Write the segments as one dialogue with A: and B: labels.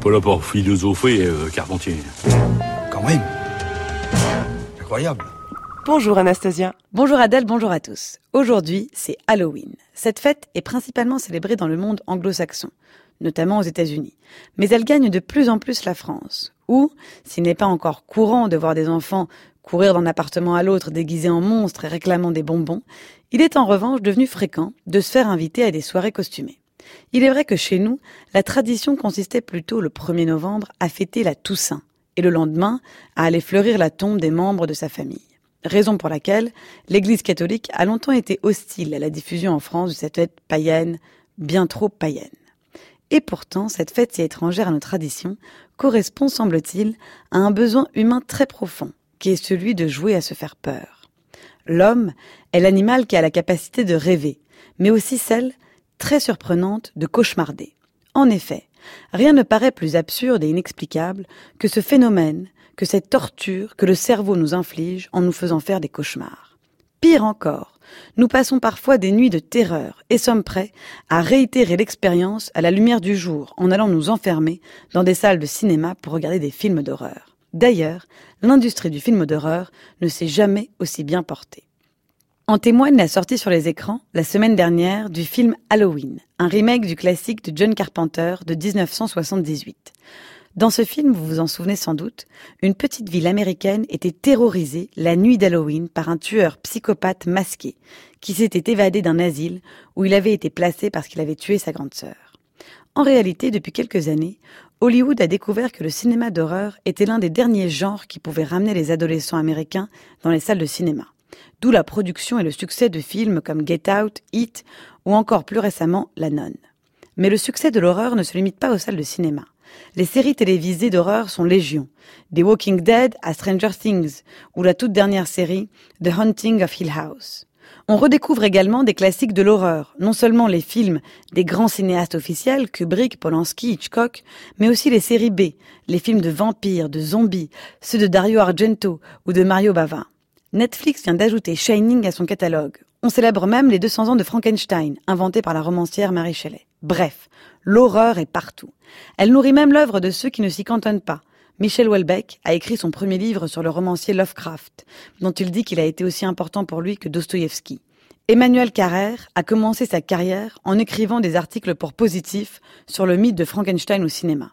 A: pas là pour philosopher, euh, Carpentier.
B: Quand même. Incroyable.
C: Bonjour Anastasia.
D: Bonjour Adèle, bonjour à tous. Aujourd'hui, c'est Halloween. Cette fête est principalement célébrée dans le monde anglo-saxon, notamment aux États-Unis. Mais elle gagne de plus en plus la France, où, s'il n'est pas encore courant de voir des enfants courir d'un appartement à l'autre déguisés en monstres et réclamant des bonbons, il est en revanche devenu fréquent de se faire inviter à des soirées costumées. Il est vrai que chez nous, la tradition consistait plutôt le 1er novembre à fêter la Toussaint et le lendemain à aller fleurir la tombe des membres de sa famille. Raison pour laquelle l'Église catholique a longtemps été hostile à la diffusion en France de cette fête païenne, bien trop païenne. Et pourtant, cette fête si étrangère à nos traditions correspond, semble-t-il, à un besoin humain très profond, qui est celui de jouer à se faire peur. L'homme est l'animal qui a la capacité de rêver, mais aussi celle très surprenante de cauchemarder. En effet, rien ne paraît plus absurde et inexplicable que ce phénomène, que cette torture que le cerveau nous inflige en nous faisant faire des cauchemars. Pire encore, nous passons parfois des nuits de terreur et sommes prêts à réitérer l'expérience à la lumière du jour en allant nous enfermer dans des salles de cinéma pour regarder des films d'horreur. D'ailleurs, l'industrie du film d'horreur ne s'est jamais aussi bien portée. En témoigne la sortie sur les écrans, la semaine dernière, du film Halloween, un remake du classique de John Carpenter de 1978. Dans ce film, vous vous en souvenez sans doute, une petite ville américaine était terrorisée la nuit d'Halloween par un tueur psychopathe masqué qui s'était évadé d'un asile où il avait été placé parce qu'il avait tué sa grande sœur. En réalité, depuis quelques années, Hollywood a découvert que le cinéma d'horreur était l'un des derniers genres qui pouvait ramener les adolescents américains dans les salles de cinéma d'où la production et le succès de films comme Get Out, Hit ou encore plus récemment La Nonne. Mais le succès de l'horreur ne se limite pas aux salles de cinéma. Les séries télévisées d'horreur sont légion, des Walking Dead à Stranger Things ou la toute dernière série The Haunting of Hill House. On redécouvre également des classiques de l'horreur, non seulement les films des grands cinéastes officiels, Kubrick, Polanski, Hitchcock, mais aussi les séries B, les films de vampires, de zombies, ceux de Dario Argento ou de Mario Bava. Netflix vient d'ajouter Shining à son catalogue. On célèbre même les 200 ans de Frankenstein, inventé par la romancière Mary Shelley. Bref, l'horreur est partout. Elle nourrit même l'œuvre de ceux qui ne s'y cantonnent pas. Michel Houellebecq a écrit son premier livre sur le romancier Lovecraft, dont il dit qu'il a été aussi important pour lui que Dostoïevski. Emmanuel Carrère a commencé sa carrière en écrivant des articles pour Positif sur le mythe de Frankenstein au cinéma.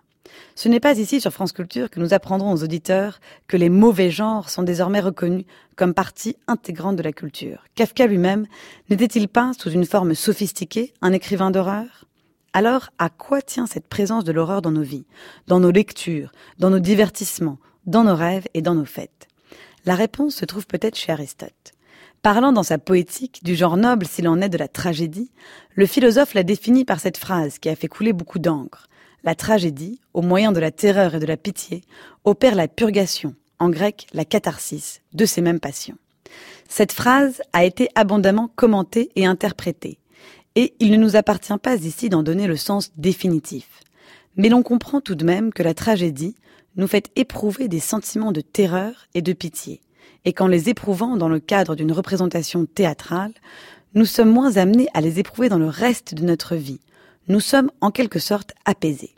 D: Ce n'est pas ici sur France Culture que nous apprendrons aux auditeurs que les mauvais genres sont désormais reconnus comme partie intégrante de la culture. Kafka lui-même n'était-il pas, sous une forme sophistiquée, un écrivain d'horreur? Alors, à quoi tient cette présence de l'horreur dans nos vies, dans nos lectures, dans nos divertissements, dans nos rêves et dans nos fêtes? La réponse se trouve peut-être chez Aristote. Parlant dans sa poétique du genre noble s'il en est de la tragédie, le philosophe l'a définit par cette phrase qui a fait couler beaucoup d'encre la tragédie, au moyen de la terreur et de la pitié, opère la purgation, en grec la catharsis, de ces mêmes passions. Cette phrase a été abondamment commentée et interprétée, et il ne nous appartient pas ici d'en donner le sens définitif. Mais l'on comprend tout de même que la tragédie nous fait éprouver des sentiments de terreur et de pitié, et qu'en les éprouvant dans le cadre d'une représentation théâtrale, nous sommes moins amenés à les éprouver dans le reste de notre vie, nous sommes en quelque sorte apaisés.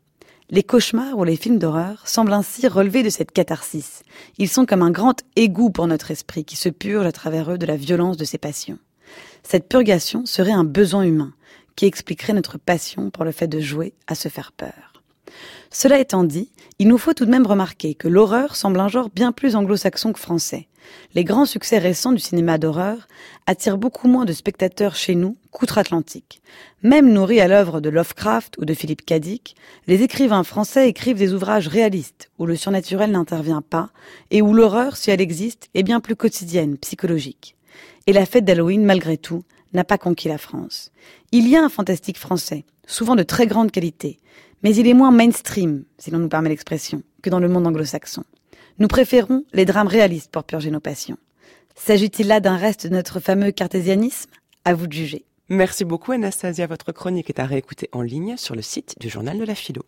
D: Les cauchemars ou les films d'horreur semblent ainsi relever de cette catharsis. Ils sont comme un grand égout pour notre esprit qui se purge à travers eux de la violence de ses passions. Cette purgation serait un besoin humain qui expliquerait notre passion pour le fait de jouer à se faire peur. Cela étant dit, il nous faut tout de même remarquer que l'horreur semble un genre bien plus anglo-saxon que français. Les grands succès récents du cinéma d'horreur attirent beaucoup moins de spectateurs chez nous qu'outre-Atlantique. Même nourris à l'œuvre de Lovecraft ou de Philippe Cadic, les écrivains français écrivent des ouvrages réalistes où le surnaturel n'intervient pas et où l'horreur, si elle existe, est bien plus quotidienne, psychologique. Et la fête d'Halloween, malgré tout, n'a pas conquis la France. Il y a un fantastique français, souvent de très grande qualité, mais il est moins mainstream, si l'on nous permet l'expression, que dans le monde anglo-saxon. Nous préférons les drames réalistes pour purger nos passions. S'agit-il là d'un reste de notre fameux cartésianisme? À vous de juger.
C: Merci beaucoup Anastasia, votre chronique est à réécouter en ligne sur le site du journal de la philo.